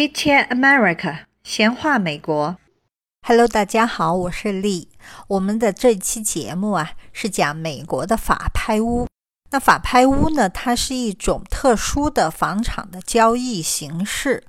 Chit Chat America，闲话美国。Hello，大家好，我是丽。我们的这期节目啊，是讲美国的法拍屋。那法拍屋呢，它是一种特殊的房产的交易形式。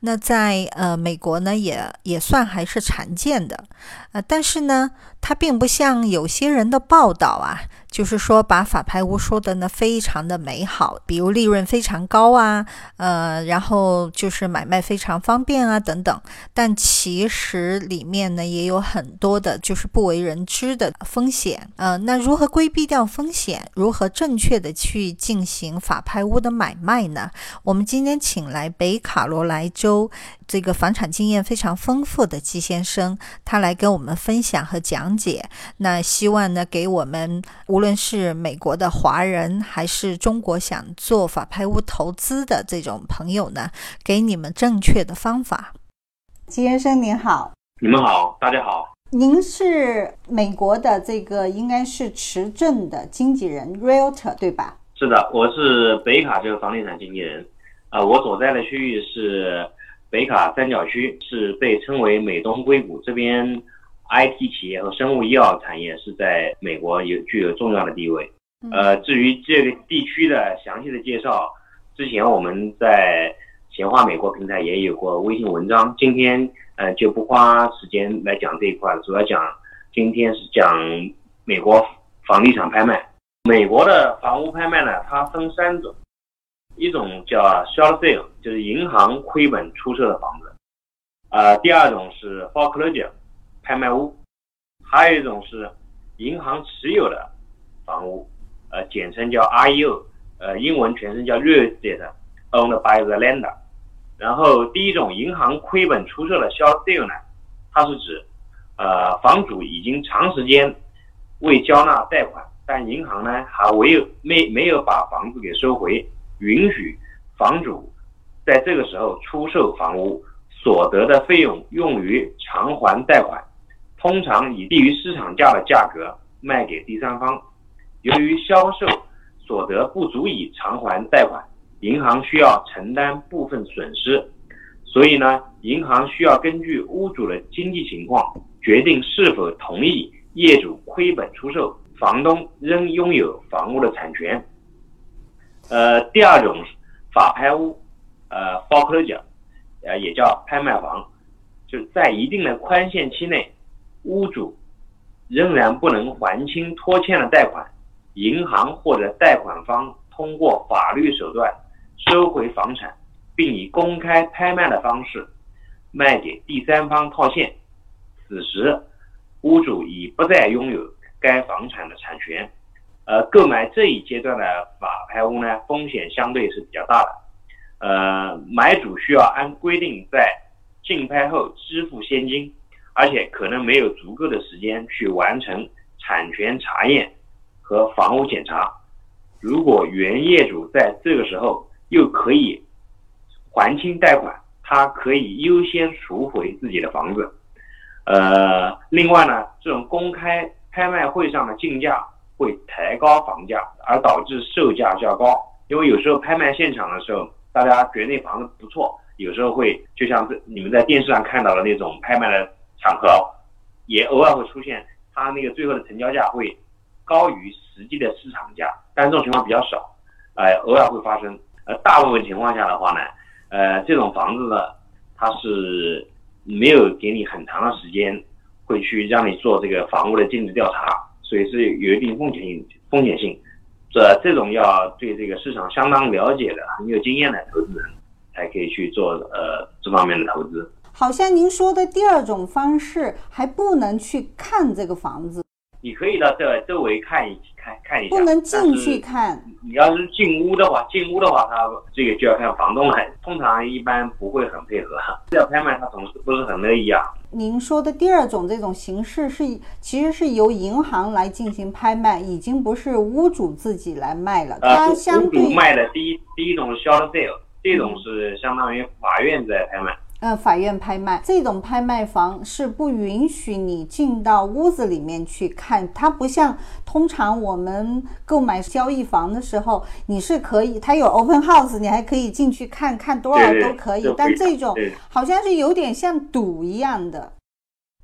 那在呃美国呢，也也算还是常见的。呃，但是呢，它并不像有些人的报道啊，就是说把法拍屋说的呢非常的美好，比如利润非常高啊，呃，然后就是买卖非常方便啊等等。但其实里面呢也有很多的就是不为人知的风险。呃，那如何规避掉风险？如何正确的去进行法拍屋的买卖呢？我们今天请来北卡罗来州这个房产经验非常丰富的季先生，他来跟我们分享和讲解。那希望呢，给我们无论是美国的华人，还是中国想做法拍屋投资的这种朋友呢，给你们正确的方法。季先生您好，你们好，大家好。您是美国的这个应该是持证的经纪人 （realtor） 对吧？是的，我是北卡这个房地产经纪人。啊、我所在的区域是北卡三角区，是被称为美东硅谷。这边 IT 企业和生物医药产业是在美国有具有重要的地位。呃，至于这个地区的详细的介绍，之前我们在闲话美国平台也有过微信文章。今天呃就不花时间来讲这一块了，主要讲今天是讲美国房地产拍卖。美国的房屋拍卖呢，它分三种，一种叫 short sale，就是银行亏本出售的房子，呃，第二种是 foreclosure 拍卖屋，还有一种是银行持有的房屋，呃，简称叫 REO，呃，英文全称叫 real estate owned by the lender。然后第一种银行亏本出售的 short sale 呢，它是指，呃，房主已经长时间未交纳贷款。但银行呢还没有没没有把房子给收回，允许房主在这个时候出售房屋，所得的费用用于偿还贷款，通常以低于市场价的价格卖给第三方。由于销售所得不足以偿还贷款，银行需要承担部分损失，所以呢，银行需要根据屋主的经济情况决定是否同意业主亏本出售。房东仍拥有房屋的产权。呃，第二种法拍屋，呃，foreclosure，呃，也叫拍卖房，就是在一定的宽限期内，屋主仍然不能还清拖欠的贷款，银行或者贷款方通过法律手段收回房产，并以公开拍卖的方式卖给第三方套现。此时，屋主已不再拥有。该房产的产权，呃，购买这一阶段的法拍屋呢，风险相对是比较大的。呃，买主需要按规定在竞拍后支付现金，而且可能没有足够的时间去完成产权查验和房屋检查。如果原业主在这个时候又可以还清贷款，他可以优先赎回自己的房子。呃，另外呢，这种公开拍卖会上的竞价会抬高房价，而导致售价较高。因为有时候拍卖现场的时候，大家觉得那房子不错，有时候会就像这你们在电视上看到的那种拍卖的场合，也偶尔会出现，它那个最后的成交价会高于实际的市场价，但这种情况比较少，呃，偶尔会发生。呃，大部分情况下的话呢，呃，这种房子呢，它是没有给你很长的时间。会去让你做这个房屋的尽职调查，所以是有一定风险性风险性。这这种要对这个市场相当了解的、很有经验的投资人，才可以去做呃这方面的投资。好像您说的第二种方式还不能去看这个房子，你可以到这周围看一看看一下，不能进去看。你要是进屋的话，进屋的话，他这个就要看房东了。通常一般不会很配合，要拍卖他总是不是很乐意啊。您说的第二种这种形式是，其实是由银行来进行拍卖，已经不是屋主自己来卖了。它相对屋主卖的第一第一种是 short sale，这种是相当于法院在拍卖。呃，法院拍卖这种拍卖房是不允许你进到屋子里面去看，它不像通常我们购买交易房的时候，你是可以，它有 open house，你还可以进去看看多少都可以。但这种好像是有点像赌一样的。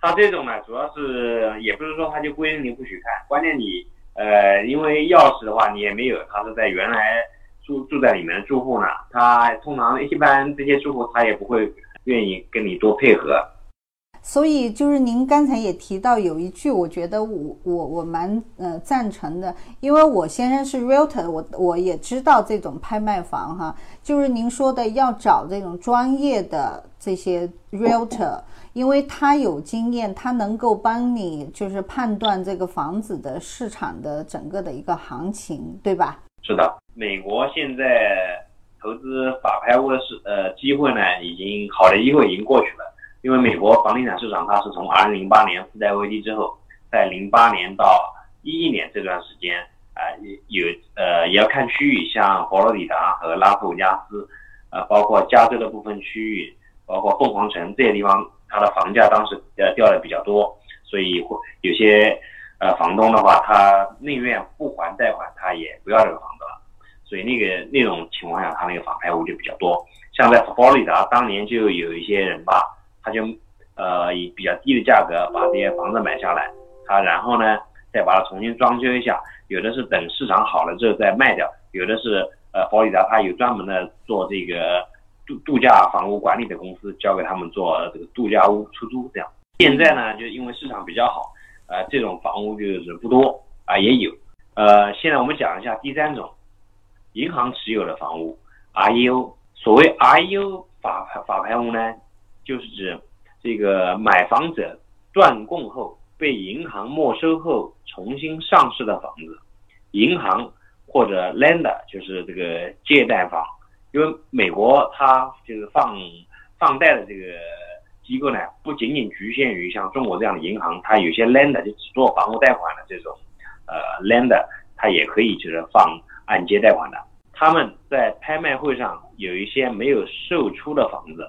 它这种呢，主要是也不是说它就规定你不许看，关键你呃，因为钥匙的话你也没有，它是在原来住住在里面的住户呢，他通常一般这些住户他也不会。愿意跟你多配合，所以就是您刚才也提到有一句，我觉得我我我蛮呃赞成的，因为我先生是 realtor，我我也知道这种拍卖房哈，就是您说的要找这种专业的这些 realtor，因为他有经验，他能够帮你就是判断这个房子的市场的整个的一个行情，对吧？是的，美国现在。投资法拍屋的是呃机会呢，已经好的机会已经过去了，因为美国房地产市场它是从二零零八年次贷危机之后，在零八年到一一年这段时间啊有呃也要看区域，像佛罗里达和拉斯维加斯，呃包括加州的部分区域，包括凤凰城这些地方，它的房价当时呃掉的比较多，所以会有些呃房东的话，他宁愿不还贷款，他也不要这个房子。所以那个那种情况下，他那个法拍屋就比较多。像在佛罗里达，当年就有一些人吧，他就呃以比较低的价格把这些房子买下来，他然后呢再把它重新装修一下，有的是等市场好了之后再卖掉，有的是呃佛罗里达他有专门的做这个度度假房屋管理的公司，交给他们做这个度假屋出租这样。现在呢，就因为市场比较好，呃这种房屋就是不多啊也有。呃，现在我们讲一下第三种。银行持有的房屋，REO，所谓 REO 法法拍屋呢，就是指这个买房者断供后被银行没收后重新上市的房子，银行或者 lender 就是这个借贷方，因为美国它就是放放贷的这个机构呢，不仅仅局限于像中国这样的银行，它有些 lender 就只做房屋贷款的这种呃 lender，它也可以就是放。按揭贷款的，他们在拍卖会上有一些没有售出的房子，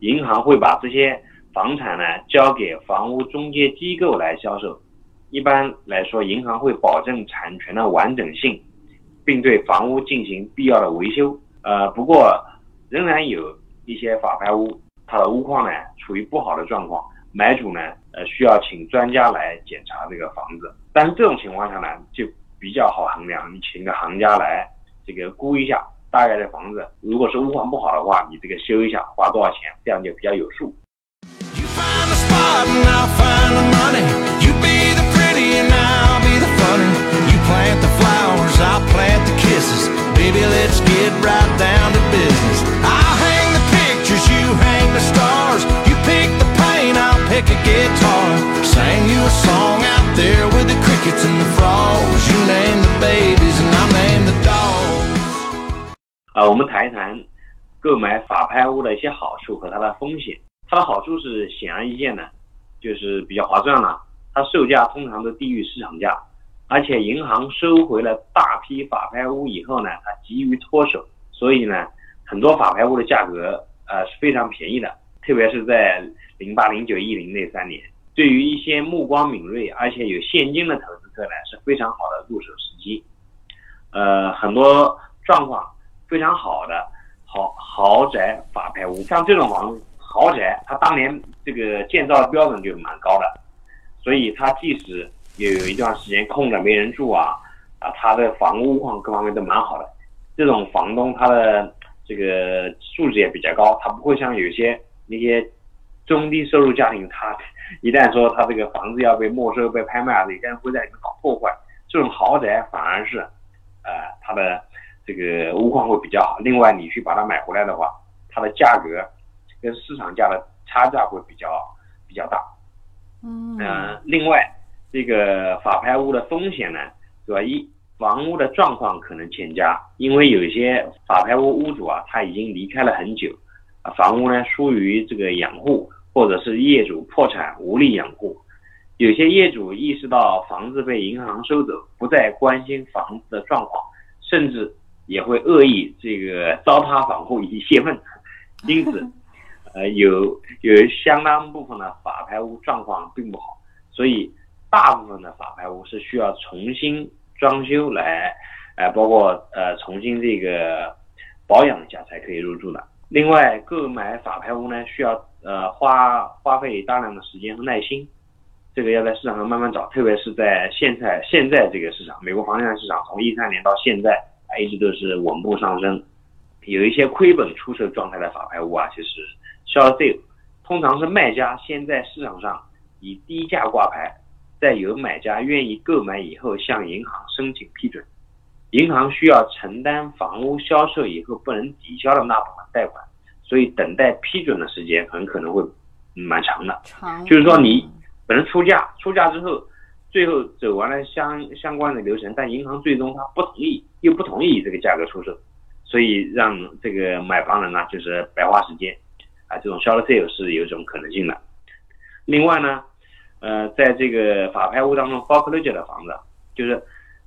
银行会把这些房产呢交给房屋中介机构来销售。一般来说，银行会保证产权的完整性，并对房屋进行必要的维修。呃，不过仍然有一些法拍屋，它的屋况呢处于不好的状况，买主呢呃需要请专家来检查这个房子。但是这种情况下呢就。比较好衡量，你请个行家来，这个估一下，大概的房子，如果是屋况不好的话，你这个修一下花多少钱，这样就比较有数。Sang you a song out there with the crickets in the frogs. You name the babies and I name the dogs. 啊，我们谈一谈购买法拍屋的一些好处和它的风险。它的好处是显而易见的，就是比较划算了。它售价通常都低于市场价，而且银行收回了大批法拍屋以后呢，它急于脱手，所以呢，很多法拍屋的价格呃是非常便宜的，特别是在零八、零九、一零那三年。对于一些目光敏锐而且有现金的投资客呢，是非常好的入手时机。呃，很多状况非常好的豪豪宅法拍屋，像这种房豪宅，它当年这个建造的标准就蛮高的，所以它即使有一段时间空着没人住啊，啊，它的房屋况各方面都蛮好的。这种房东他的这个素质也比较高，他不会像有些那些中低收入家庭他。一旦说他这个房子要被没收、被拍卖啊，有些人会在里面搞破坏。这种豪宅反而是，呃，它的这个屋况会比较好。另外，你去把它买回来的话，它的价格跟市场价的差价会比较比较大。嗯。另外，这个法拍屋的风险呢，是吧？一房屋的状况可能欠佳，因为有些法拍屋屋主啊，他已经离开了很久，房屋呢疏于这个养护。或者是业主破产无力养护，有些业主意识到房子被银行收走，不再关心房子的状况，甚至也会恶意这个糟蹋房屋以泄愤。因此，呃，有有相当部分的法拍屋状况并不好，所以大部分的法拍屋是需要重新装修来，呃，包括呃重新这个保养一下才可以入住的。另外，购买法拍屋呢，需要呃花花费大量的时间和耐心，这个要在市场上慢慢找，特别是在现在现在这个市场，美国房地产市场从一三年到现在啊，一直都是稳步上升，有一些亏本出售状态的法拍屋啊，其实。short sale 通常是卖家先在市场上以低价挂牌，再由买家愿意购买以后向银行申请批准，银行需要承担房屋销售以后不能抵消的那部分贷款，所以等待批准的时间很可能会蛮长的。长就是说你本人出价，出价之后，最后走完了相相关的流程，但银行最终他不同意，又不同意这个价格出售，所以让这个买房人呢就是白花时间。啊，这种 short sale 是有一种可能性的。另外呢，呃，在这个法拍屋当中，foreclosure 的房子，就是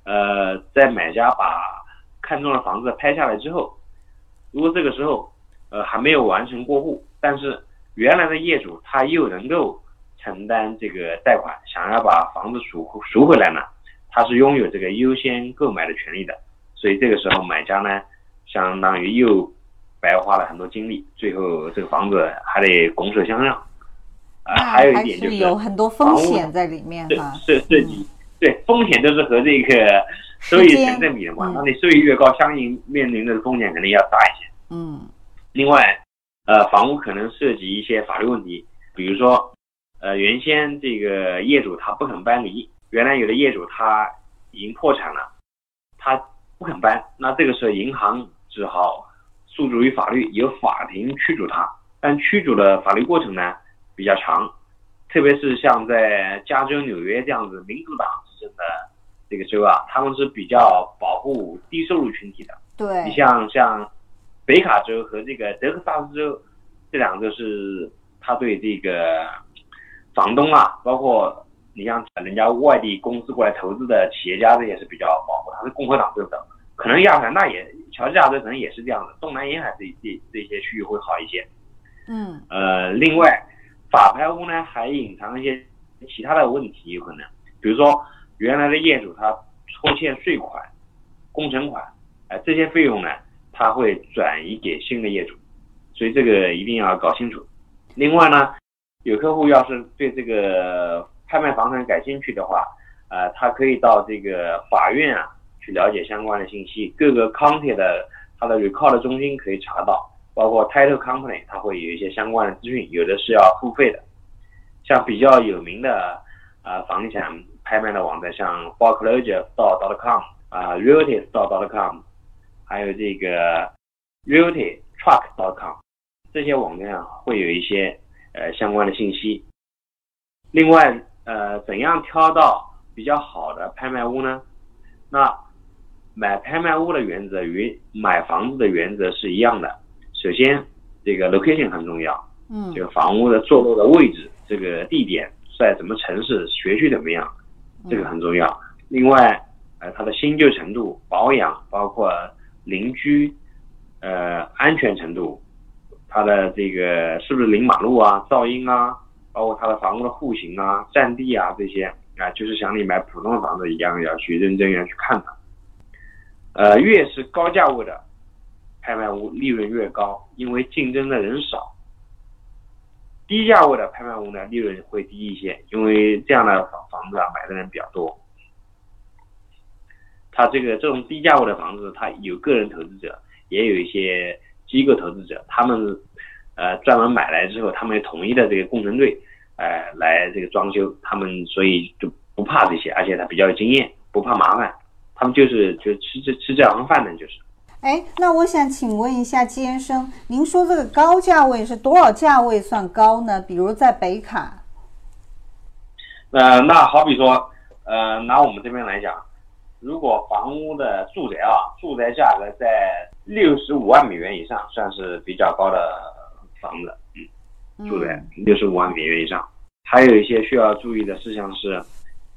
呃，在买家把看中的房子拍下来之后，如果这个时候呃还没有完成过户，但是原来的业主他又能够承担这个贷款，想要把房子赎赎回来呢，他是拥有这个优先购买的权利的。所以这个时候买家呢，相当于又。白花了很多精力，最后这个房子还得拱手相让，啊，还有一点就是有很多风险在里面哈。设设计对风险都是和这个收益成正比的嘛，那你收益越高，相应面临的风险肯定要大一些。嗯。另外，呃，房屋可能涉及一些法律问题，比如说，呃，原先这个业主他不肯搬离，原来有的业主他已经破产了，他不肯搬，那这个时候银行只好。诉诸于法律，由法庭驱逐他，但驱逐的法律过程呢比较长，特别是像在加州、纽约这样子民主党执政的这个州啊，他们是比较保护低收入群体的。对，你像像北卡州和这个德克萨斯州这两个是，他对这个房东啊，包括你像人家外地公司过来投资的企业家，这也是比较保护，他是共和党州的。可能亚特兰大也，乔治亚州可能也是这样的，东南沿海这这这些区域会好一些。嗯。呃，另外，法拍屋呢还隐藏一些其他的问题，有可能，比如说原来的业主他拖欠税款、工程款，哎，这些费用呢他会转移给新的业主，所以这个一定要搞清楚。另外呢，有客户要是对这个拍卖房产感兴趣的话，呃，他可以到这个法院啊。去了解相关的信息，各个 county 的它的 record 中心可以查到，包括 title company 它会有一些相关的资讯，有的是要付费的。像比较有名的啊房地产拍卖的网站，像 foreclosure.com 啊 realty.com，还有这个 realtytruck.com，这些网站上会有一些呃相关的信息。另外呃，怎样挑到比较好的拍卖屋呢？那买拍卖屋的原则与买房子的原则是一样的。首先，这个 location 很重要，嗯，这个房屋的坐落的位置，这个地点在什么城市，学区怎么样，这个很重要。另外，呃，它的新旧程度、保养，包括邻居，呃，安全程度，它的这个是不是临马路啊、噪音啊，包括它的房屋的户型啊、占地啊这些啊，就是像你买普通的房子一样，要去认真要去看的。呃，越是高价位的拍卖屋，利润越高，因为竞争的人少。低价位的拍卖屋呢，利润会低一些，因为这样的房子啊，买的人比较多。它这个这种低价位的房子，它有个人投资者，也有一些机构投资者，他们呃专门买来之后，他们统一的这个工程队，呃来这个装修，他们所以就不怕这些，而且他比较有经验，不怕麻烦。他们就是就吃这吃这行饭的，就是。哎，那我想请问一下季先生，您说这个高价位是多少价位算高呢？比如在北卡。呃，那好比说，呃，拿我们这边来讲，如果房屋的住宅啊，住宅价格在六十五万美元以上，算是比较高的房子，嗯，住宅六十五万美元以上。还有一些需要注意的事项是。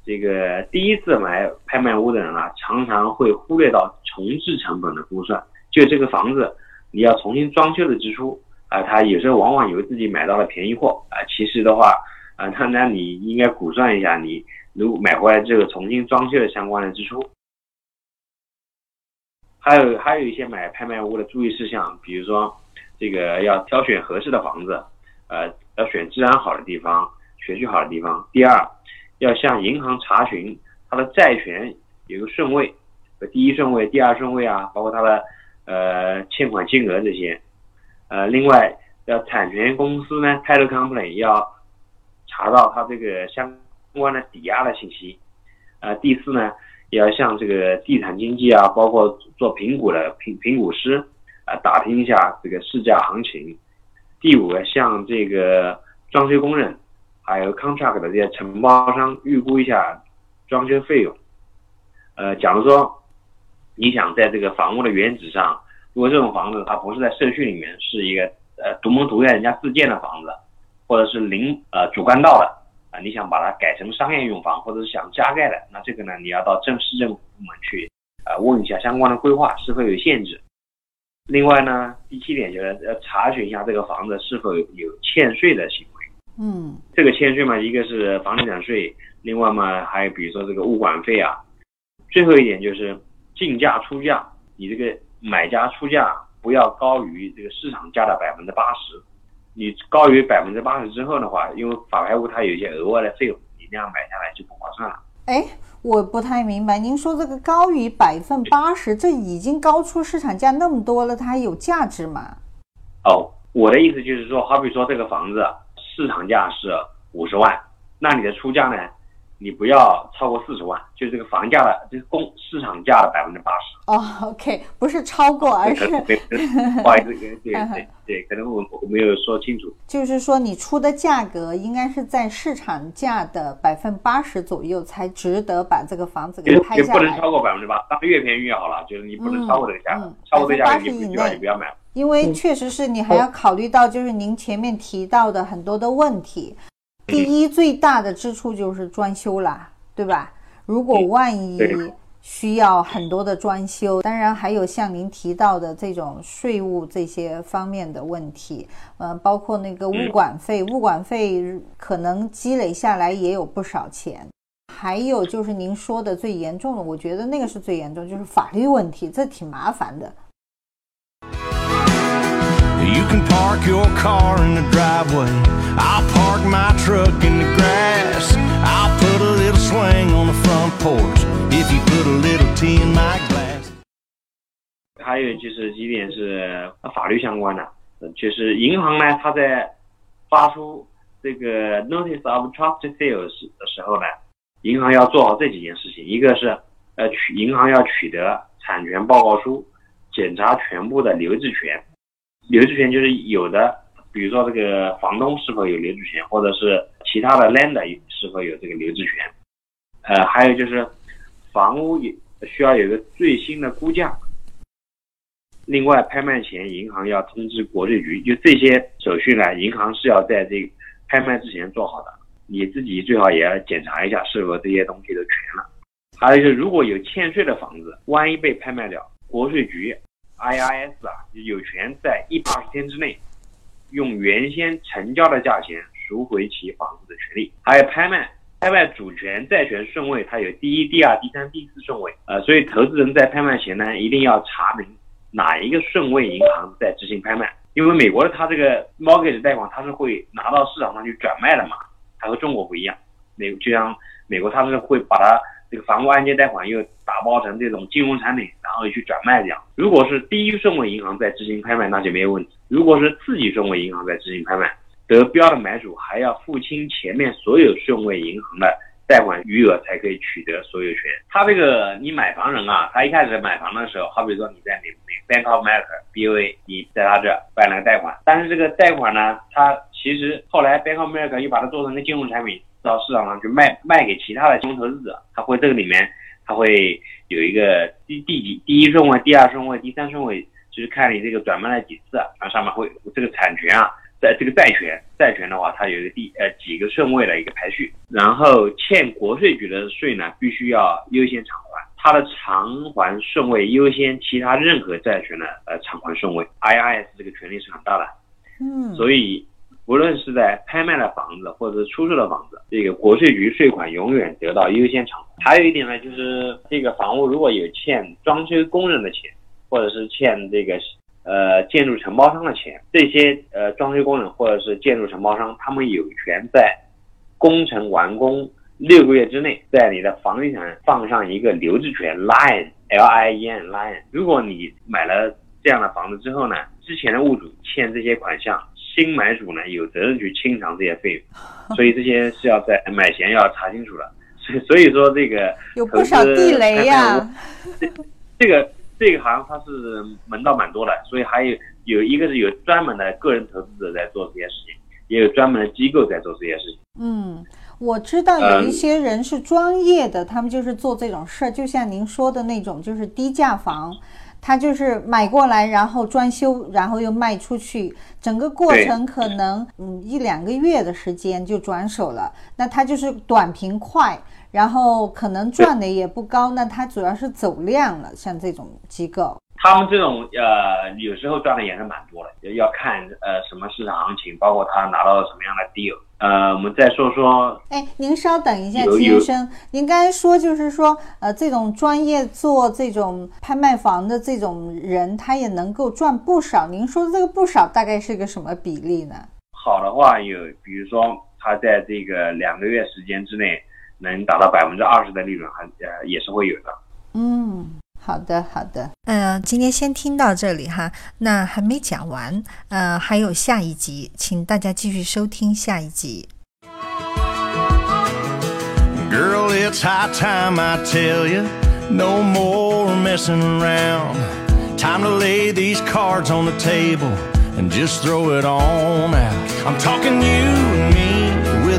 这个第一次买拍卖屋的人啊，常常会忽略到重置成本的估算。就这个房子，你要重新装修的支出，啊，他有时候往往以为自己买到了便宜货啊，其实的话，啊，那那你应该估算一下，你如果买回来之后重新装修的相关的支出。还有还有一些买拍卖屋的注意事项，比如说这个要挑选合适的房子，呃，要选治安好的地方、学区好的地方。第二，要向银行查询它的债权有个顺位，第一顺位、第二顺位啊，包括它的呃欠款金额这些。呃，另外，要产权公司呢，title company 要查到他这个相关的抵押的信息。呃，第四呢，也要向这个地产经纪啊，包括做评估的评评估师啊，打听一下这个市价行情。第五个，向这个装修工人，还有 contract 的这些承包商预估一下装修费用。呃，假如说你想在这个房屋的原址上。如果这种房子它不是在社区里面，是一个呃独门独院人家自建的房子，或者是临呃主干道的啊，你想把它改成商业用房，或者是想加盖的，那这个呢，你要到政市政府部门去啊问一下相关的规划是否有限制。另外呢，第七点就是要查询一下这个房子是否有欠税的行为。嗯，这个欠税嘛，一个是房地产税，另外嘛还有比如说这个物管费啊。最后一点就是竞价出价，你这个。买家出价不要高于这个市场价的百分之八十，你高于百分之八十之后的话，因为法拍屋它有一些额外的费用，你那样买下来就不划算了。哎，我不太明白，您说这个高于百分八十，这已经高出市场价那么多了，它还有价值吗？哦，我的意思就是说，好比说这个房子市场价是五十万，那你的出价呢？你不要超过四十万，就是这个房价的，就是公市场价的百分之八十。哦，OK，不是超过，而是 不好意思，对对 对，可能我我没有说清楚。就是说，你出的价格应该是在市场价的百分之八十左右，才值得把这个房子给拍下来。不能超过百分之八，当然越便宜越好了。就是你不能超过这个价，超过这个价你最好就不要买了。因为确实是你还要考虑到，就是您前面提到的很多的问题。第一最大的支出就是装修了，对吧？如果万一需要很多的装修，当然还有像您提到的这种税务这些方面的问题，呃，包括那个物管费，物管费可能积累下来也有不少钱。还有就是您说的最严重的，我觉得那个是最严重，就是法律问题，这挺麻烦的。You can park your car in the driveway. I'll park my truck in the grass. I'll put a little swing on the front porch if you put a little tea in my glass. 还有就是几点是法律相关的，就是银行呢，它在发出这个 notice of trust sales 的时候呢，银行要做好这几件事情，一个是呃取银行要取得产权报告书，检查全部的留置权。留置权就是有的，比如说这个房东是否有留置权，或者是其他的 lender 是否有这个留置权。呃，还有就是房屋也需要有一个最新的估价。另外，拍卖前银行要通知国税局，就这些手续呢，银行是要在这拍卖之前做好的。你自己最好也要检查一下是否这些东西都全了。还有就是，如果有欠税的房子，万一被拍卖掉，国税局。IRS 啊，有权在一百二十天之内，用原先成交的价钱赎回其房子的权利。还有拍卖，拍卖主权债权顺位，它有第一、第二、第三、第四顺位。呃，所以投资人在拍卖前呢，一定要查明哪一个顺位银行在执行拍卖。因为美国的它这个 mortgage 贷款，它是会拿到市场上去转卖的嘛，它和中国不一样。美就像美国，它是会把它。这个房屋按揭贷款又打包成这种金融产品，然后去转卖这样。如果是第一顺位银行在执行拍卖，那就没有问题。如果是次级顺位银行在执行拍卖，得标的买主还要付清前面所有顺位银行的贷款余额，才可以取得所有权。他这个你买房人啊，他一开始买房的时候，好比说你在美美 Bank of America BOA，你在他这办了个贷款，但是这个贷款呢，他其实后来 Bank of America 又把它做成个金融产品。到市场上去卖卖给其他的金融投资者，他会这个里面他会有一个第第几第一顺位、第二顺位、第三顺位，就是看你这个转卖了几次，然后上面会这个产权啊，在这个债权债权的话，它有一个第呃几个顺位的一个排序，然后欠国税局的税呢，必须要优先偿还，它的偿还顺位优先其他任何债权的呃偿还顺位，IRS 这个权利是很大的。嗯，所以无论是在拍卖的房子或者是出售的房子，这个国税局税款永远得到优先偿还有一点呢，就是这个房屋如果有欠装修工人的钱，或者是欠这个呃建筑承包商的钱，这些呃装修工人或者是建筑承包商，他们有权在工程完工六个月之内，在你的房地产放上一个留置权 line，L I E N line。如果你买了这样的房子之后呢，之前的物主欠这些款项，新买主呢有责任去清偿这些费用，所以这些是要在买前要查清楚的。所以所以说这个有不少地雷呀。这个这个行它是门道蛮多的，所以还有有一个是有专门的个人投资者在做这些事情，也有专门的机构在做这些事情。嗯，我知道有一些人是专业的，他们就是做这种事儿，就像您说的那种，就是低价房。他就是买过来，然后装修，然后又卖出去，整个过程可能嗯一两个月的时间就转手了。那他就是短平快，然后可能赚的也不高。那他主要是走量了，像这种机构。他们这种呃，有时候赚的也是蛮多的，要看呃什么市场行情，包括他拿到什么样的 deal。呃，我们再说说。哎，您稍等一下，先生，您刚才说就是说，呃，这种专业做这种拍卖房的这种人，他也能够赚不少。您说的这个不少，大概是个什么比例呢？好的话有，比如说他在这个两个月时间之内能达到百分之二十的利润，还呃也是会有的。嗯。好的，好的。嗯，今天先听到这里哈，那还没讲完，呃，还有下一集，请大家继续收听下一集。Girl, it's high time I tell you, no more messing around. Time to lay these cards on the table and just throw it on out. I'm talking you and me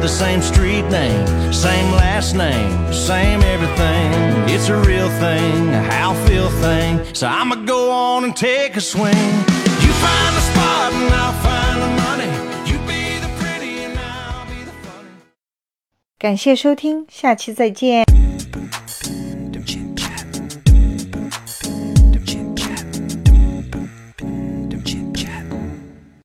the same street name, same last name, same everything. It's a real thing, a how feel thing. So I'ma go on and take a swing. You find the spot and I'll find the money. You be the pretty and I'll be the funny. 感谢收听，下期再见。